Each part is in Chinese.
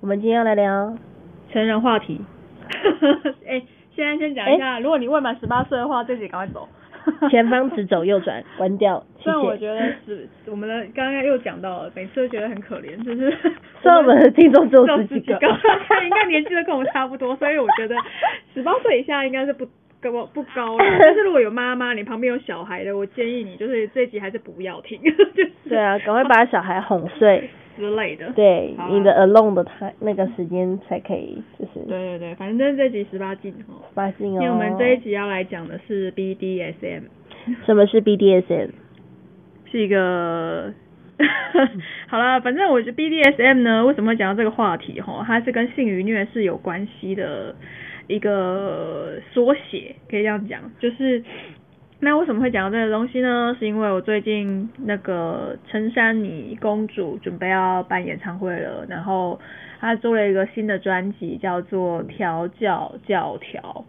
我们今天要来聊，成人话题。哎、现在先讲一下，如果你未满十八岁的话，这集赶快走。前方直走右转，关掉，谢虽然我谢。觉得是我们的刚刚又讲到了，每次都觉得很可怜，就是虽然我们的听众只有十几个，只有十几个，应该年纪都跟我们差不多，所以我觉得十八岁以下应该是不高不高了。但是如果有妈妈，你旁边有小孩的，我建议你就是这集还是不要听，就是对啊，赶快把小孩哄睡，之类的。对，啊你的 alone 的他那个时间才可以，就是对对对，反正这集十八禁哦。八禁哦。因为我们这一集要来讲的是 BDSM。什么是 BDSM？是一个，好了，反正我觉得 BDSM 呢，为什么会讲到这个话题哈？它是跟性与虐是有关系的一个缩写，可以这样讲。就是那为什么会讲到这个东西呢？是因为我最近那个陈珊妮公主准备要办演唱会了，然后她做了一个新的专辑，叫做《调教教条》。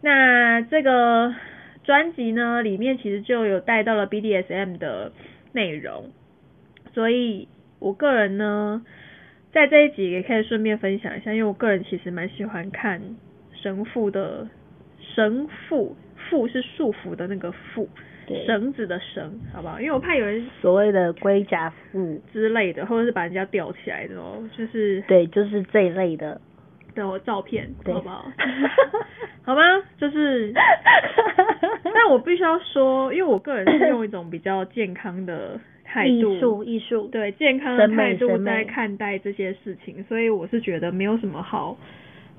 那这个专辑呢，里面其实就有带到了 BDSM 的内容，所以我个人呢，在这一集也可以顺便分享一下，因为我个人其实蛮喜欢看神父的神父，父是束缚的那个缚，对，绳子的绳，好不好？因为我怕有人所谓的龟甲缚，之类的，或者是把人家吊起来的哦，就是对，就是这一类的。的照片，好不好？好吗？就是，但我必须要说，因为我个人是用一种比较健康的态艺度，术，艺术，对健康的态度在看待这些事情，所以我是觉得没有什么好。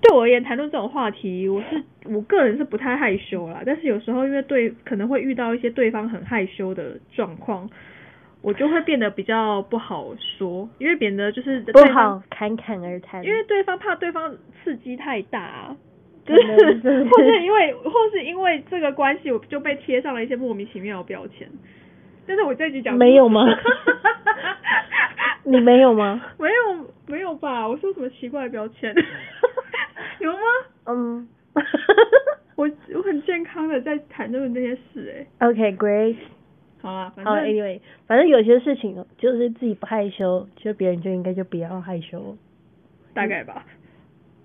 对我而言，谈论这种话题，我是我个人是不太害羞啦。但是有时候因为对可能会遇到一些对方很害羞的状况，我就会变得比较不好说，因为变得就是不好侃侃而谈。因为对方怕对方刺激太大、啊，就是是或是因为或是因为这个关系，我就被贴上了一些莫名其妙的标签。但是我这一集讲没有吗 你没有吗？没有没有吧？我说什么奇怪的标签？有吗？嗯。我我很健康的在谈论这些事哎、OK，great、好啊，反好、正、a n y w a y 反正有些事情就是自己不害羞，就别人就应该就不要害羞。大概吧，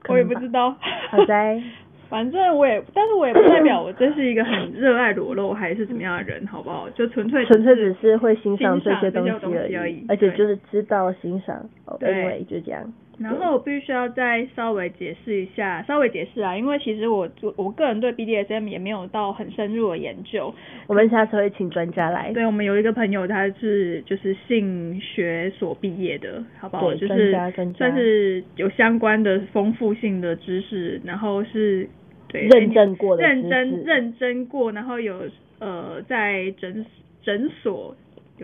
可我也不知道。好在 反正我也，但是我也不代表我真是一个很热爱裸露还是怎么样的人，好不好？就纯粹纯粹只是会欣赏这些东西而而已而且就是知道欣赏。，anyway 就这样。然后我必须要再稍微解释一下，稍微解释啊，因为其实我我我个人对 BDSM 也没有到很深入的研究。我们下次会请专家来。对，我们有一个朋友，他是就是性学所毕业的，好不好？对就是算是有相关的丰富性的知识，然后是对认证过的认真认真过，然后有呃在诊诊所有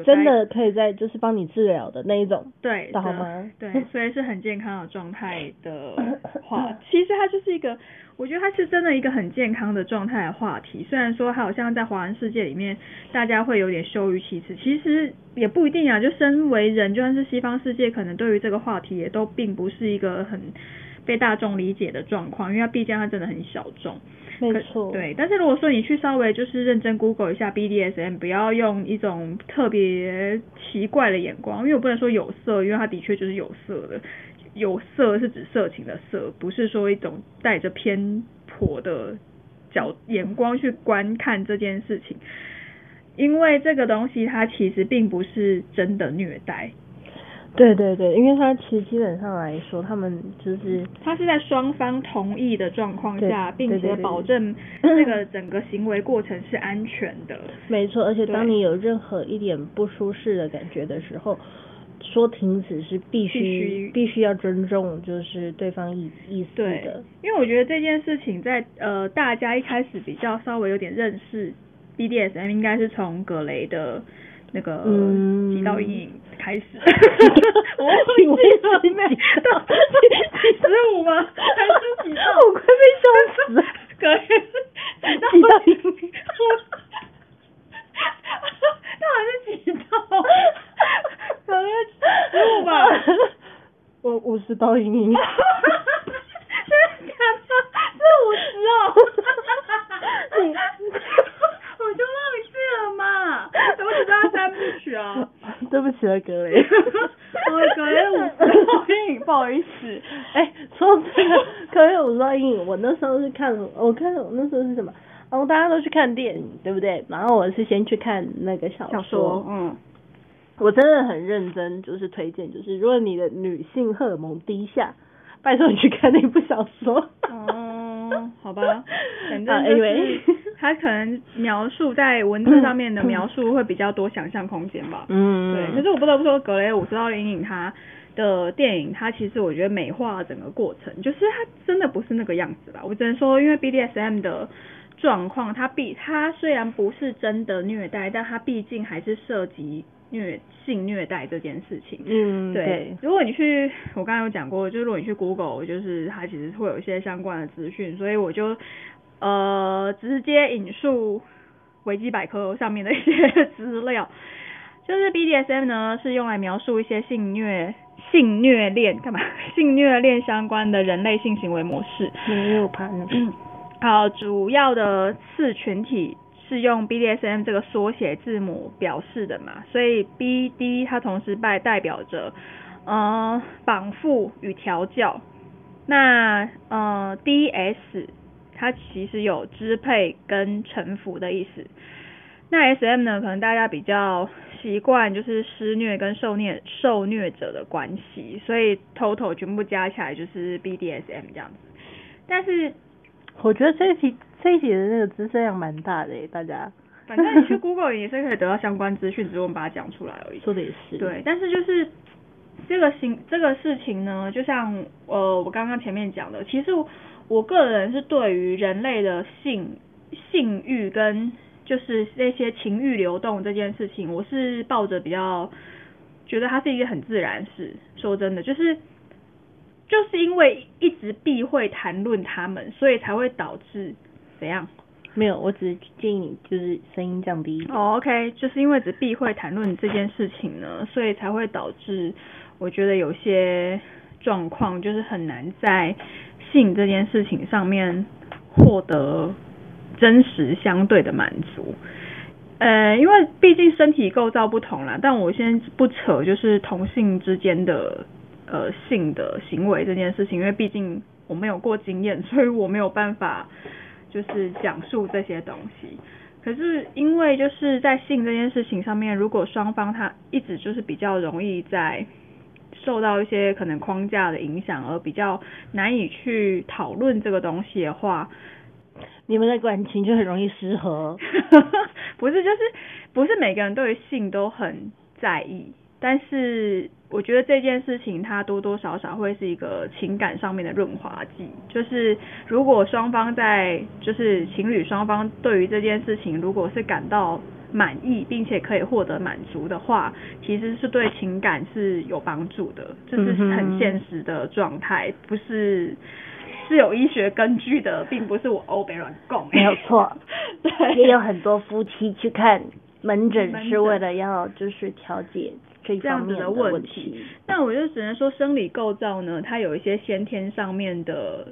真的可以在就是帮你治疗的那一种。对的的好吗对，所以是很健康的状态的话，其实它就是一个，我觉得它是真的一个很健康的状态的话题。虽然说它好像在华人世界里面，大家会有点羞于启齿，其实也不一定啊。就身为人，就算是西方世界，可能对于这个话题也都并不是一个很被大众理解的状况，因为它毕竟它真的很小众。没错。。对，但是如果说你去稍微就是认真 Google 一下 BDSM，不要用一种特别奇怪的眼光，因为我不能说有色，因为它的确就是有色的，有色是指色情的色，不是说一种带着偏颇的角眼光去观看这件事情。因为这个东西它其实并不是真的虐待，对对对，因为他其实基本上来说，他们就是他是在双方同意的状况下，并且保证 这个整个行为过程是安全的。没错，而且当你有任何一点不舒适的感觉的时候，说停止是必须必须。要尊重，就是对方意意思对的。，因为我觉得这件事情在呃大家一开始比较稍微有点认识 BDSM，应该是从葛雷的那个嗯。几道阴影开始。我请问是忘记了几道十五吗？还是几道？我快被笑死了。几道阴影到底是几道？可能十五吧。我五十道阴影。真的假的？是五十哦。你我就忘记了嘛，我只知道三部曲啊。对不起了，格雷。我 格雷五十道阴影，不好意思。哎，说到这个格雷五十道阴影，我那时候是看，我看我那时候是什么？然后大家都去看电影，对不对？然后我是先去看那个小小说，嗯，我真的很认真，就是推荐，就是如果你的女性荷尔蒙低下，拜托你去看那部小说。哦，好吧，反啊正就是，anyway 他可能描述在文字上面的描述会比较多想象空间吧。嗯，对，可是我不得不说，《格雷五十道阴影》他的电影，它其实我觉得美化整个过程，就是它真的不是那个样子吧。我只能说，因为 BDSM 的状况，它毕它虽然不是真的虐待，但它毕竟还是涉及虐性虐待这件事情。嗯，对对，，如果你去，我刚刚有讲过，就是如果你去 Google，就是它其实会有一些相关的资讯，所以我就呃直接引述维基百科上面的一些资料。就是 BDSM 呢是用来描述一些性虐、性虐恋干嘛？性虐恋相关的人类性行为模式。没有怕那个。好，主要的次群体是用 BDSM 这个缩写字母表示的嘛，所以 BD 它同时代代表着呃绑缚与调教，那呃 DS 它其实有支配跟臣服的意思。那 SM 呢，可能大家比较习惯就是施虐跟受虐受虐者的关系，所以 total 全部加起来就是 BDSM 这样子。但是我觉得这一题这一题的那个知识量蛮大的诶，大家。反正你去 Google 也是可以得到相关资讯，只是我们把它讲出来而已。说的也是。对，但是就是这个行这个事情呢，就像呃我刚刚前面讲的，其实我个人是对于人类的性性欲跟就是那些情欲流动这件事情，我是抱着比较觉得它是一个很自然事。说真的，就是就是因为一直避讳谈论他们，所以才会导致怎样？没有，我只是建议你就是声音降低一点。哦、o k 就是因为只避讳谈论这件事情呢，所以才会导致我觉得有些状况就是很难在性这件事情上面获得真实相对的满足。呃，因为毕竟身体构造不同啦，但我先不扯就是同性之间的呃性的行为这件事情，因为毕竟我没有过经验，所以我没有办法就是讲述这些东西。可是因为就是在性这件事情上面，如果双方他一直就是比较容易在受到一些可能框架的影响，而比较难以去讨论这个东西的话，你们的感情就很容易失和。不是，就是不是每个人对于性都很在意，但是我觉得这件事情它多多少少会是一个情感上面的润滑剂。就是如果双方在就是情侣双方对于这件事情如果是感到满意，并且可以获得满足的话，其实是对情感是有帮助的，这是很现实的状态，不是。是有医学根据的，并不是我欧北软供。没有错 对，也有很多夫妻去看门诊是为了要就是调节这这样子的问问题。但我就只能说，生理构造呢，它有一些先天上面的，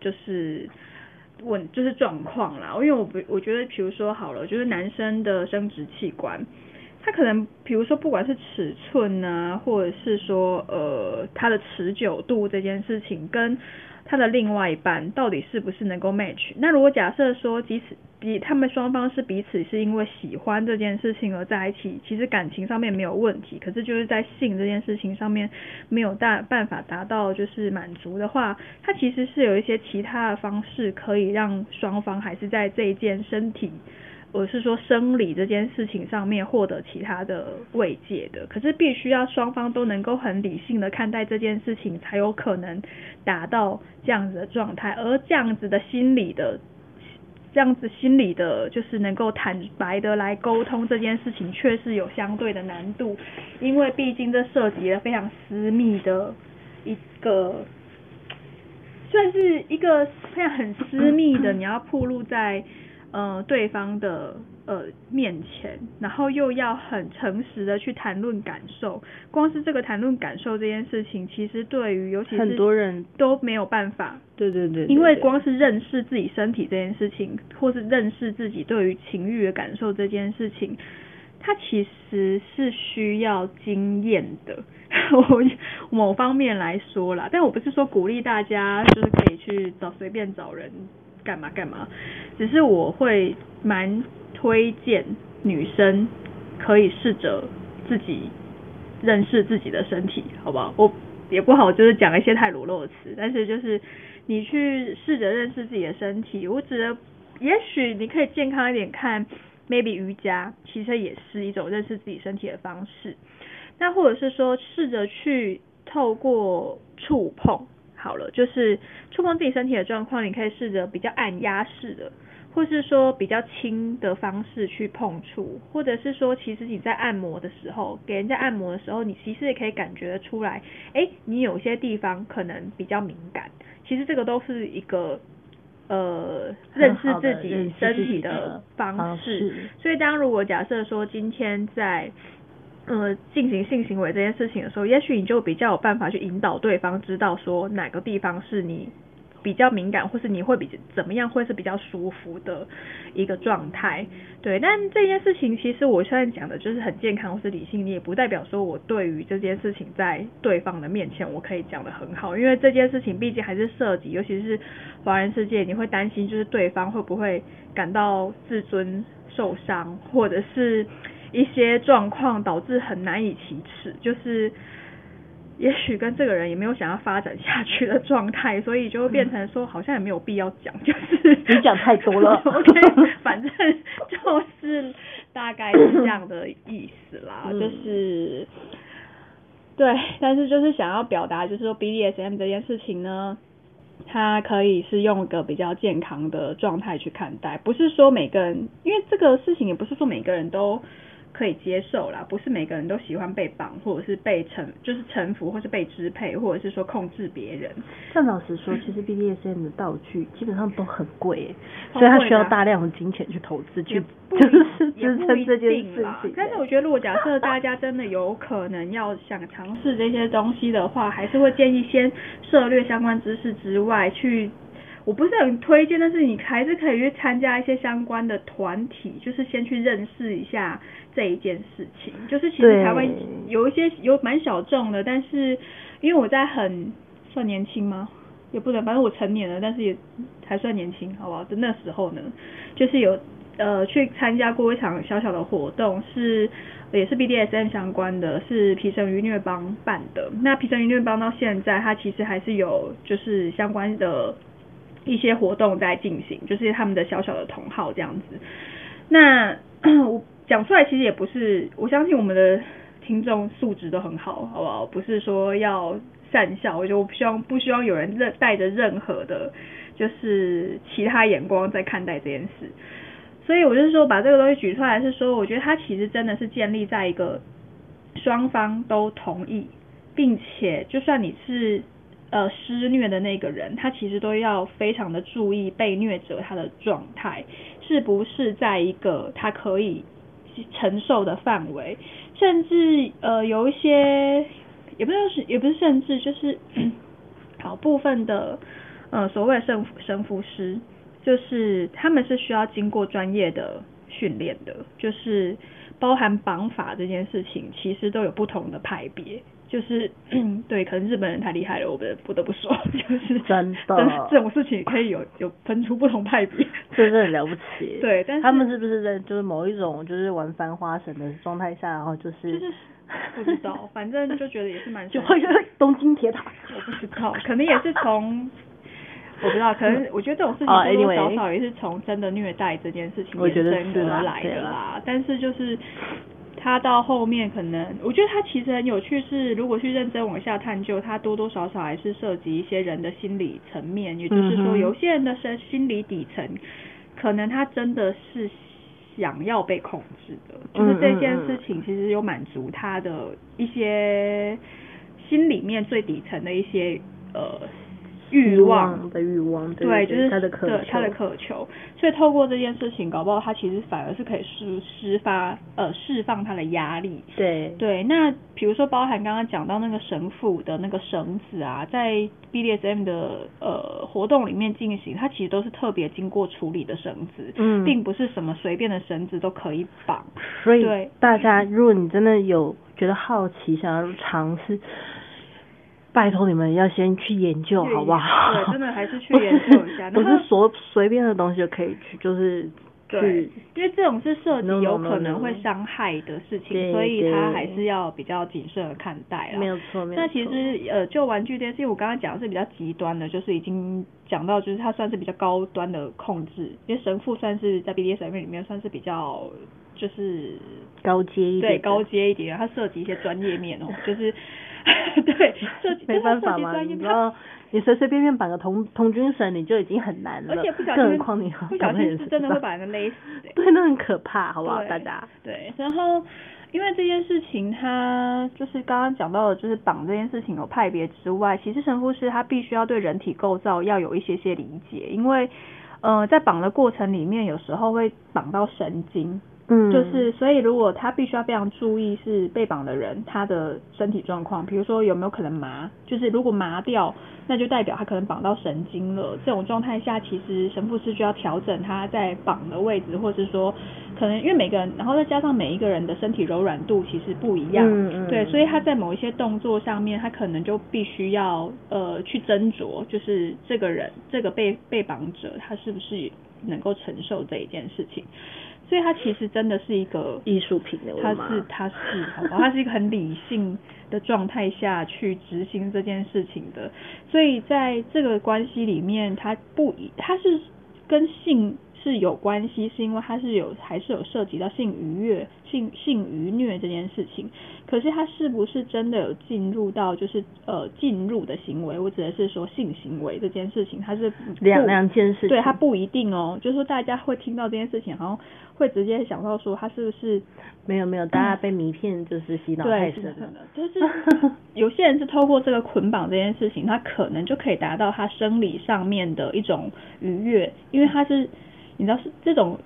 就是问就是状况啦。因为我不我觉得，比如说好了，就是男生的生殖器官，他可能比如说不管是尺寸啊，或者是说呃他的持久度这件事情，跟他的另外一半到底是不是能够 match？那如果假设说，即使比他们双方是彼此是因为喜欢这件事情而在一起，其实感情上面没有问题，可是就是在性这件事情上面没有大办法达到就是满足的话，他其实是有一些其他的方式可以让双方还是在这一件身体。我是说生理这件事情上面获得其他的慰藉的，可是必须要双方都能够很理性的看待这件事情，才有可能达到这样子的状态。而这样子的心理的这样子心理的，就是能够坦白的来沟通这件事情，确实有相对的难度，因为毕竟这涉及了非常私密的一个，算是一个非常很私密的，你要暴露在呃对方的呃面前，然后又要很诚实的去谈论感受，光是这个谈论感受这件事情，其实对于尤其是很多人都没有办法对对对，因为光是认识自己身体这件事情，或是认识自己对于情欲的感受这件事情，它其实是需要经验的。我某方面来说啦，但我不是说鼓励大家就是可以去找随便找人干嘛干嘛，只是我会蛮推荐女生可以试着自己认识自己的身体，好不好？我也不好就是讲一些太裸露的词，但是就是你去试着认识自己的身体。我觉得，也许你可以健康一点看，maybe 瑜伽其实也是一种认识自己身体的方式。那或者是说试着去透过触碰，好了，就是触碰自己身体的状况，你可以试着比较按压式的。或是说比较轻的方式去碰触，或者是说，其实你在按摩的时候，给人家按摩的时候，你其实也可以感觉得出来，哎，你有些地方可能比较敏感。其实这个都是一个呃认识自己身体的方式。所以，当如果假设说今天在呃进行性行为这件事情的时候，也许你就比较有办法去引导对方知道说哪个地方是你。比较敏感，或是你会比怎么样，会是比较舒服的一个状态，对。但这件事情其实我现在讲的就是很健康或是理性，你也不代表说我对于这件事情在对方的面前我可以讲的很好，因为这件事情毕竟还是涉及，尤其是华人世界，你会担心就是对方会不会感到自尊受伤，或者是一些状况导致很难以启齿，就是。也许跟这个人也没有想要发展下去的状态，所以就会变成说好像也没有必要讲，就是你讲太多了。OK，反正就是大概是这样的意思啦，就是对，但是就是想要表达，就是说 BDSM 这件事情呢，它可以是用一个比较健康的状态去看待，不是说每个人，因为这个事情也不是说每个人都。可以接受啦，不是每个人都喜欢被绑，或者是被臣，就是臣服，或是被支配，或者是说控制别人。但老实说，其实 BDSM 的道具基本上都很贵，所以它需要大量的金钱去投资，去 就是支撑这件事情。但是我觉得，如果假设大家真的有可能要想尝试这些东西的话，还是会建议先涉略相关知识之外去。我不是很推荐，但是你还是可以去参加一些相关的团体，就是先去认识一下这一件事情。就是其实台湾有一些有蛮小众的，但是因为我在很算年轻吗？也不能，反正我成年了，但是也还算年轻，好不好？那时候呢，就是有呃去参加过一场小小的活动，是也是 BDSM 相关的，是皮神与虐帮办的。那皮神与虐帮到现在，它其实还是有就是相关的。一些活动在进行，就是他们的小小的同好这样子。那 我讲出来其实也不是，我相信我们的听众素质都很好，好不好？不是说要善笑，我就不希望不希望有人任带着任何的，就是其他眼光在看待这件事。所以我就是说把这个东西举出来，是说我觉得它其实真的是建立在一个双方都同意，并且就算你是。呃，施虐的那个人，他其实都要非常的注意被虐者他的状态是不是在一个他可以承受的范围，甚至呃有一些也不是也不是甚至就是好部分的呃所谓的神神符师，就是他们是需要经过专业的训练的，就是包含绑法这件事情，其实都有不同的派别。就是嗯，对，可能日本人太厉害了，我们不得不说，就是真的，这种事情可以有 有分出不同派别，真的很了不起。对，但是他们是不是在就是某一种就是玩翻花神的状态下，然后就是就是不知道，反正就觉得也是蛮就会东京铁塔，我不知道，可能也是从我不知道，可能我觉得这种事情多多少少也是从真的虐待这件事情我觉得是来的啦，但是就是。他到后面可能，我觉得他其实很有趣，是如果去认真往下探究，他多多少少还是涉及一些人的心理层面，也就是说，有些人的身心理底层可能他真的是想要被控制的，就是这件事情其实有满足他的一些心里面最底层的一些呃。欲望的欲望，对，就是他的渴求，他的渴求。所以透过这件事情，搞不好他其实反而是可以释释发呃释放他的压力。对对，那比如说包含刚刚讲到那个神父的那个绳子啊，在 BDSM 的呃活动里面进行，它其实都是特别经过处理的绳子，嗯，并不是什么随便的绳子都可以绑。所以大家，如果你真的有觉得好奇，想要尝试。拜托你们要先去研究好不好？对，真的还是去研究一下。不是说随便的东西就可以去，就是对，因为这种是涉及有可能会伤害的事情，所以他还是要比较谨慎的看待啦。没有错，没有错。那其实呃，就玩具这件事情，我刚刚讲的是比较极端的，就是已经讲到就是它算是比较高端的控制，因为神父算是在 BDSM 里面算是比较就是高阶一点，对，高阶一点，它涉及一些专业面哦，就是。对，没办法嘛，你知道，你随随便便绑个童童军绳，你就已经很难了，而且不小心，更何况你不小心是真的会把人勒死，对，那很可怕，好不好，大家？对，然后因为这件事情，它就是刚刚讲到的，就是绑这件事情有派别之外，其实神父师他必须要对人体构造要有一些些理解，因为呃，在绑的过程里面，有时候会绑到神经。嗯，就是所以，如果他必须要非常注意是被绑的人他的身体状况，比如说有没有可能麻，就是如果麻掉，那就代表他可能绑到神经了。这种状态下，其实神父是需要调整他在绑的位置，或是说可能因为每个人，然后再加上每一个人的身体柔软度其实不一样，嗯对，所以他在某一些动作上面，他可能就必须要呃去斟酌，就是这个人这个被被绑者他是不是能够承受这一件事情。所以它其实真的是一个艺术品的，它是它是，好吧，它是一个很理性的状态下去执行这件事情的。所以在这个关系里面，它不，它是跟性。是有关系，是因为它是有还是有涉及到性愉悦、性性愉虐这件事情。可是它是不是真的有进入到就是呃进入的行为？我指的是说性行为这件事情，它是两两件事。对，它不一定哦。就是说大家会听到这件事情，好像会直接想到说它是不是没有没有，大家被迷骗就是洗脑太深了。就是有些人是透过这个捆绑这件事情，他可能就可以达到他生理上面的一种愉悦，因为他是。你知道是这种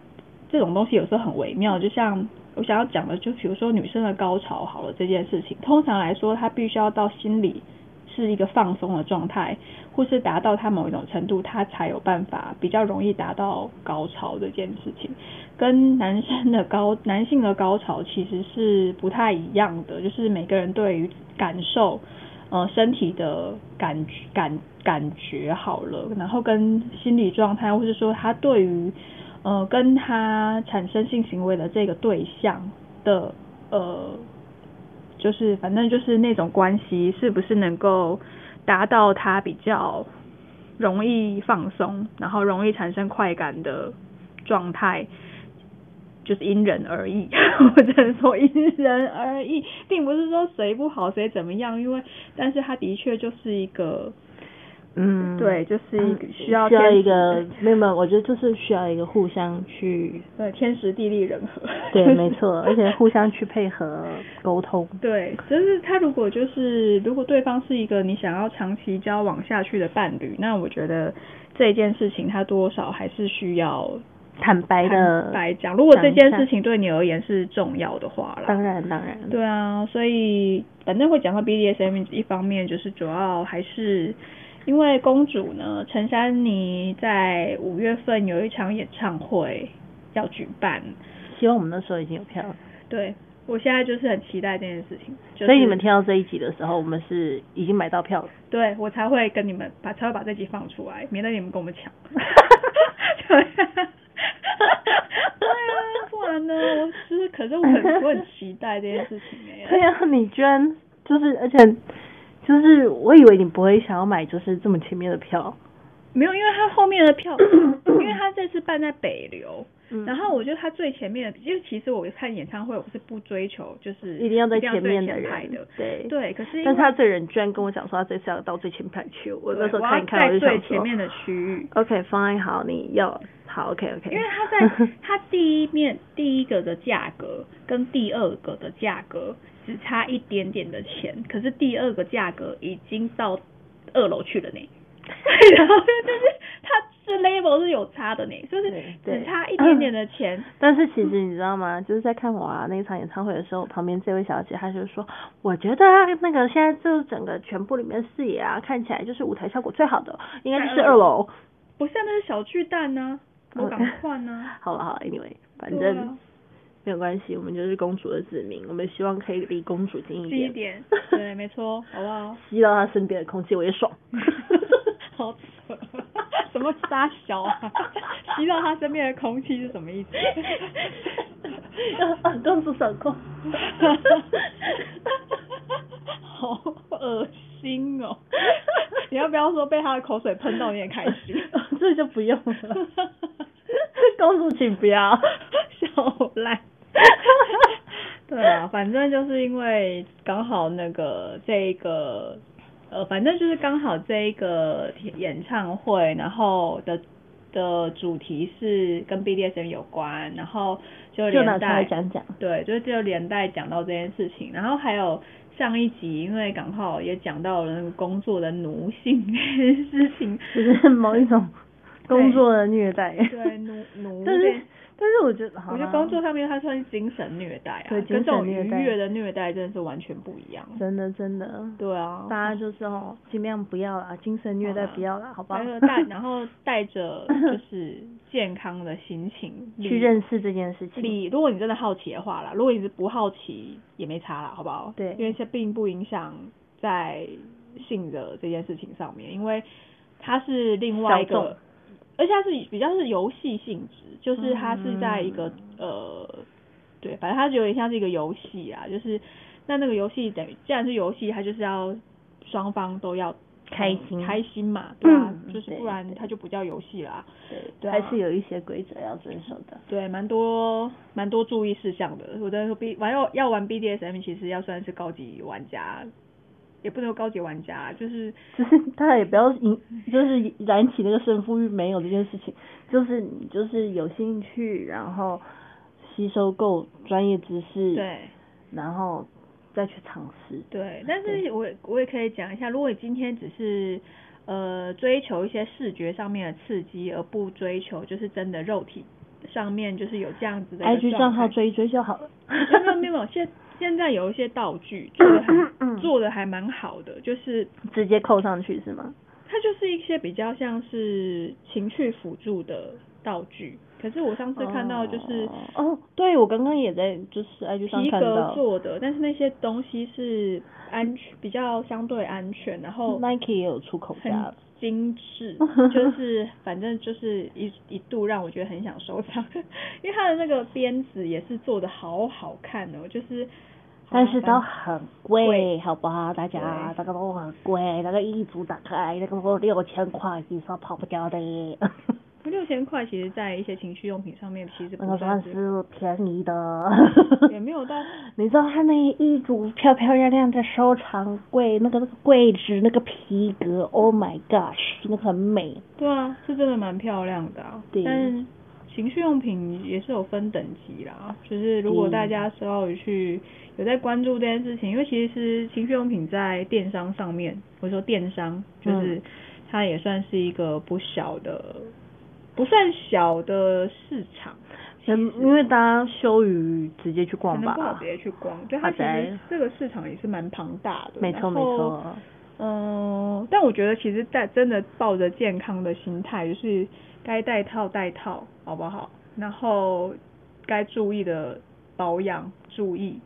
这种东西有时候很微妙，就像我想要讲的，就比如说女生的高潮好了这件事情，通常来说她必须要到心里是一个放松的状态，或是达到她某一种程度，她才有办法比较容易达到高潮这件事情。跟男生的高男性的高潮其实是不太一样的，就是每个人对于感受呃身体的感感。感觉好了，然后跟心理状态，或是说他对于呃跟他产生性行为的这个对象的呃，就是反正就是那种关系，是不是能够达到他比较容易放松，然后容易产生快感的状态，就是因人而异，我只能说因人而异，并不是说谁不好谁怎么样，因为但是他的确就是一个。嗯，对，就是一需要需要一个，没有没有，我觉得就是需要一个互相去，对，天时地利人和，对，没错，而且互相去配合沟通。对，就是他如果就是如果对方是一个你想要长期交往下去的伴侣，那我觉得这件事情他多少还是需要坦白的来讲。如果这件事情对你而言是重要的话啦，当然当然。对啊，所以反正会讲到 BDSM，一方面就是主要还是。因为公主呢，陈珊妮在五月份有一场演唱会要举办，希望我们那时候已经有票了。对，我现在就是很期待这件事情。所以你们听到这一集的时候，我们是已经买到票了。对，我才会跟你们把才会把这集放出来，免得你们跟我们抢。对啊，不然呢？我是可是我很我很期待这件事情哎。对啊，你居然就是而且。就是我以为你不会想要买，就是这么前面的票。没有，因为他后面的票，因为他这次办在北流，然后我觉得他最前面的，因为其实我看演唱会，我是不追求就是一定要在前面的人的，对对。可是，但是他这人居然跟我讲说他这次要到最前排去，我那时候看一看我就想说，在最前面的区域。OK fine 好，你要好，OK OK。因为他在他第一面第一个的价格跟第二个的价格只差一点点的钱，可是第二个价格已经到二楼去了呢。然后就是它是 label 是有差的呢，就是只差一点点的钱。但是其实你知道吗？就是在看我那场演唱会的时候，旁边这位小姐她就说，我觉得那个现在就是整个全部里面视野啊，看起来就是舞台效果最好的，应该就是二楼。不是，那是小巨蛋呢，我赶快换呢。好了好了，anyway，反正没有关系，我们就是公主的子民，我们希望可以离公主近一点。近一点，对，没错，好不好？吸到她身边的空气，我也爽。好扯，什么沙小啊？吸到她身边的空气是什么意思？公主手控。好恶心哦！你要不要说被她的口水喷到你也开心？这就不用了。公主请不要，小赖。对啊，反正就是因为刚好那个这个。呃，反正就是刚好这一个演唱会，然后的的主题是跟 BDSM 有关，然后就连带讲讲，对，就就连带讲到这件事情，然后还有上一集，因为刚好也讲到了那个工作的奴性事情，就是某一种工作的虐待，对奴奴。但是我觉得，我觉得工作上面它算是精神虐待啊，跟这种愉悦的虐待真的是完全不一样。真的真的。对啊。大家就是哦，尽量不要啦，精神虐待不要啦，好不好？带 然后带着就是健康的心情去认识这件事情。你如果你真的好奇的话啦，如果你是不好奇也没差啦，好不好？对。因为这并不影响在性的这件事情上面，因为它是另外一个。而且它是比较是游戏性质，就是它是在一个呃，对，反正它有点像是一个游戏啊，就是那那个游戏等于既然是游戏，它就是要双方都要开心开心嘛，对啊，就是不然它就不叫游戏啦，对，还是有一些规则要遵守的，对，蛮多蛮多注意事项的。我在说 B 玩要要玩 BDSM，其实要算是高级玩家。也不能高级玩家，就是 就是大家也不要引，就是燃起那个胜负欲没有这件事情，就是你就是有兴趣，然后吸收够专业知识，对，然后再去尝试。对，但是我我也可以讲一下，如果你今天只是呃追求一些视觉上面的刺激，而不追求就是真的肉体上面就是有这样子的 IG 账号追一追就好了。没有没有，现现在有一些道具做的很 做的还蛮好的，就是直接扣上去是吗？它就是一些比较像是情趣辅助的道具。可是我上次看到就是哦，对我刚刚也在就是 IG 上看到皮革做的，但是那些东西是安全比较相对安全，然后 Nike 也有出口价。精致，就是反正就是一一度让我觉得很想收藏，因为它的那个鞭子也是做的好好看哦，就是，但是都很贵，好不好？大家那个都很贵，那个一组打开那个六千块，你说跑不掉的。六千块，其实，在一些情趣用品上面，其实不算是便宜的。也没有到，你知道他那一组漂漂亮亮的收藏柜，那个那个柜子，那个皮革，Oh my gosh，那个很美。对啊，是真的蛮漂亮的。对。但情趣用品也是有分等级啦，就是如果大家稍微去有在关注这件事情，因为其实情趣用品在电商上面，或者说电商，就是它也算是一个不小的。不算小的市场，嗯，因为大家羞于直接去逛吧，不好直接去逛，对它其实这个市场也是蛮庞大的，没错没错，嗯，但我觉得其实在真的抱着健康的心态，就是该戴套戴套，好不好？然后该注意的保养注意，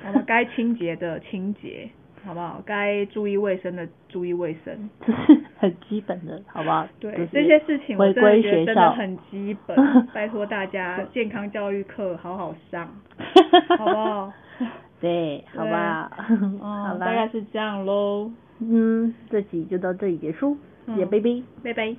然后该清洁的清洁。好不好？该注意卫生的注意卫生，这是很基本的，好不好？对，这些事情我真的觉得真的很基本，拜托大家健康教育课好好上，好不好？对，好吧，好大概是这样喽。嗯，这集就到这里结束，谢谢 baby，拜拜。